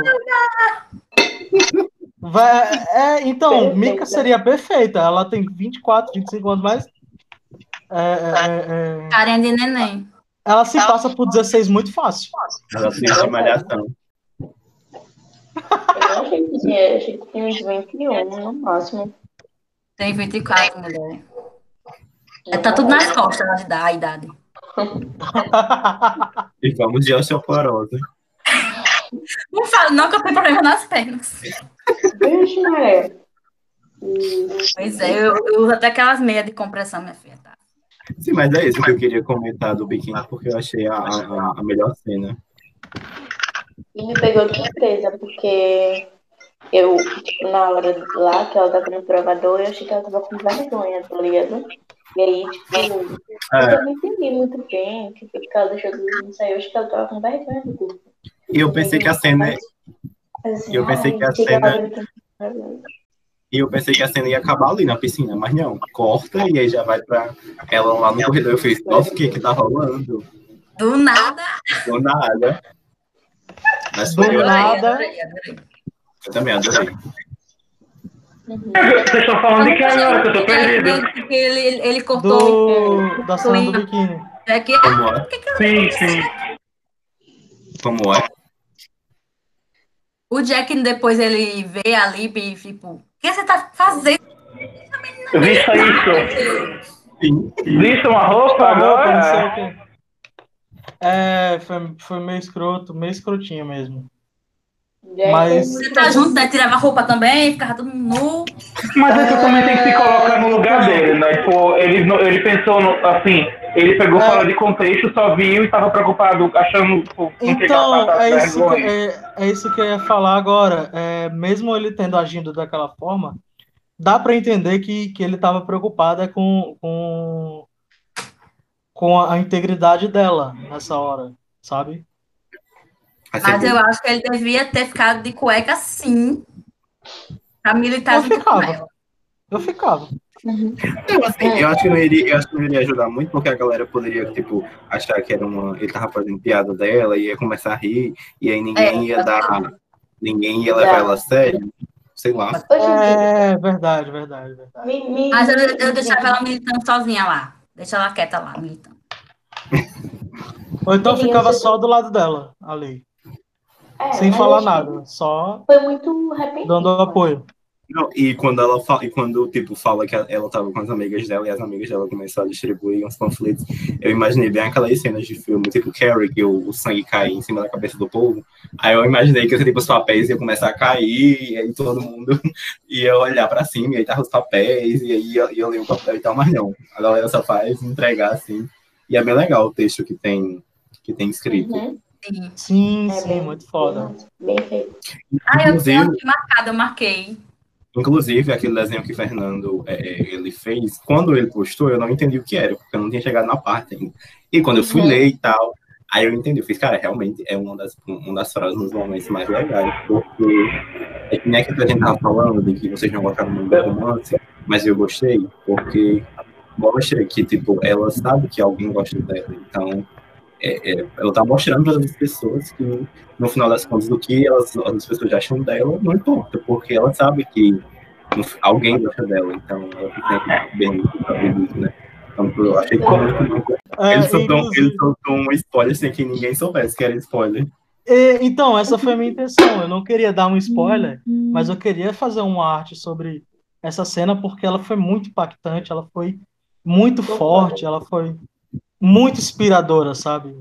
Vai- é, então, Mika seria perfeita. Ela tem 24, 25 anos, mas é, é, é, Carinha de neném. Ela se passa por 16 muito fácil. Ela fez de malhação. Eu não achei que tinha, achei que tinha uns 21 no máximo. Tem 24, mulher. É, tá tudo nas costas da, da idade. E vamos de osteoporose. Não fala, não que eu tenho problema nas pernas. Vixe, Maria. Pois é, eu, eu uso até aquelas meias de compressão, minha filha. Tá? Sim, mas é isso que eu queria comentar do biquíni, porque eu achei a, a, a melhor cena. E me pegou de surpresa, porque eu, tipo, na hora lá que ela tava no provador, eu achei que ela tava com vergonha, tá ligado? E aí, tipo, É, eu não entendi muito bem, tipo, que ela deixou do não sair, eu acho que ela tava com vergonha do corpo. e eu pensei que a cena. Assim, Eu pensei que a cena- E eu pensei que a cena ia acabar ali na piscina, mas não, corta e aí já vai pra ela lá no corredor. Eu fiz, nossa, o que que tá rolando? Do nada. Do nada. Mas Do foi, eu, nada. Adorei, adorei. eu também adorei. Vocês estão falando de que agora que eu tô perdido? Porque ele, ele, ele cortou Do, da cena do biquíni. o Jack. Como é? Sim, sim. Como é? O Jack depois ele vê a Lib e tipo, que você tá fazendo? Vista isso. Vista uma roupa agora. É, foi, foi meio escroto, meio escrotinho mesmo. Mas- Você tá junto, né? Tirava a roupa também, ficava todo mundo nu. Mas você também tem que se colocar no lugar dele, né? Tipo, ele, ele pensou, no, assim, ele pegou É. fora de contexto, só viu e tava preocupado, achando Então, é isso, que, é, é isso que eu ia falar agora. É, mesmo ele tendo agido daquela forma, dá para entender que, que ele estava preocupado é com, com, com a, a integridade dela nessa hora, sabe? Mas eu acho que ele devia ter ficado de cueca sim. Pra militar junto com ela. Eu ficava. Eu, assim, eu acho que não iria, eu acho que não iria ajudar muito, porque a galera poderia, tipo, achar que era uma. Ele tava fazendo piada dela, ia começar a rir, e aí ninguém É, ia dar. Ninguém ia levar ela a sério. Sei lá. É verdade, verdade, verdade. me, me- Mas eu, eu deixava ela militando sozinha lá. Deixa ela quieta lá, militando. Ou então ficava só do lado dela, ali, É, sem falar nada, só Foi muito repentino. dando apoio. Não, e quando ela fala, e quando, tipo, fala que ela tava com as amigas dela e as amigas dela começaram a distribuir uns panfletos, eu imaginei bem aquelas cenas de filme, tipo Carrie, que o, o sangue cai em cima da cabeça do povo. Aí eu imaginei que tipo, os papéis iam começar a cair, e aí todo mundo *laughs* ia olhar pra cima, e aí tava os papéis, e aí ia, ia ler o papel e tal, mas não. A galera só faz entregar assim. E é bem legal o texto que tem, que tem escrito. Uhum. Sim. Sim, É sim, bem- muito foda. Bem feito. Ah, eu tenho marcado, eu marquei. Inclusive, aquele desenho que o Fernando é, é, ele fez, quando ele postou, eu não entendi o que era, porque eu não tinha chegado na parte ainda. E quando eu fui Uhum. ler e tal, aí eu entendi. Eu fiz, cara, realmente é uma das, uma das frases nos momentos mais legais, porque é que nem aquilo que a gente tava falando, de que vocês não gostaram muito do romance, mas eu gostei, porque mostra que, tipo, ela sabe que alguém gosta dela, então é, é, ela tá mostrando para as pessoas que, no final das contas, do que elas, as pessoas acham dela, não importa, porque ela sabe que alguém gosta dela, então ela fica bem disso, né? Então, eu achei que muito. É, Ele soltou, inclusive- ele soltou um spoiler sem que ninguém soubesse que era spoiler. E, então, essa foi a minha intenção. Eu não queria dar um spoiler, mas eu queria fazer uma arte sobre essa cena porque ela foi muito impactante, ela foi muito forte, ela foi muito inspiradora, sabe?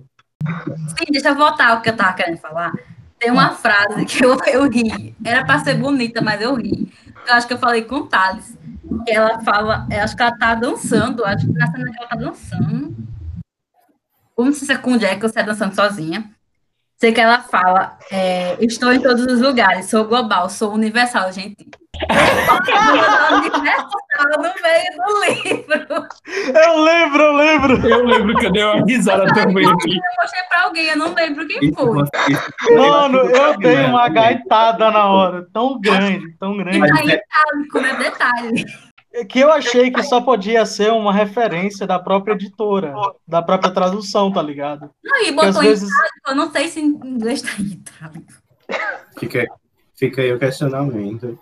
Sim, deixa eu voltar ao que eu tava querendo falar. Tem uma frase que eu, eu ri. Era pra ser bonita, mas eu ri. Eu acho que eu falei com o Thales. Que ela fala, eu acho que ela tá dançando, acho que na cena que ela tá dançando. Sei se é com o Jack se é dançando sozinha. Sei que ela fala, é, estou em todos os lugares, sou global, sou universal, gente. No meio do livro. Eu lembro, eu lembro. Eu lembro que eu dei uma risada também. Eu mostrei pra alguém, eu não lembro quem Isso, foi. isso- Mano, eu dei né, uma também. gaitada na hora, tão grande, tão E grande, tá em é- itálico, né? Detalhe. que eu achei que só podia ser uma referência da própria editora, da própria tradução, tá ligado? Não, e Porque botou em vezes. itálico, eu não sei se em inglês tá em itálico. Fica, fica aí o questionamento.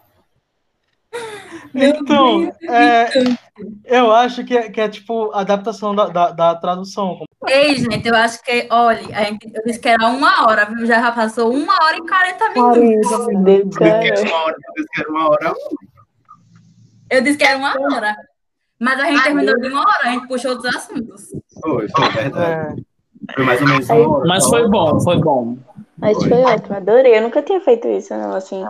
Então, é, eu acho que é, que é tipo adaptação da, da, da tradução. Ei, gente, eu acho que, olha, a gente, eu disse que era uma hora, viu? Já passou uma hora e 40 minutos. Deus, Eu hora, eu quero uma hora. Eu disse que era uma hora. Mas a gente terminou de uma hora, a gente puxou outros assuntos. Foi, foi verdade. É, Foi mais ou menos uma hora. Mas foi bom, foi bom. Mas foi ótimo, adorei. Eu nunca tinha feito isso, não, assim.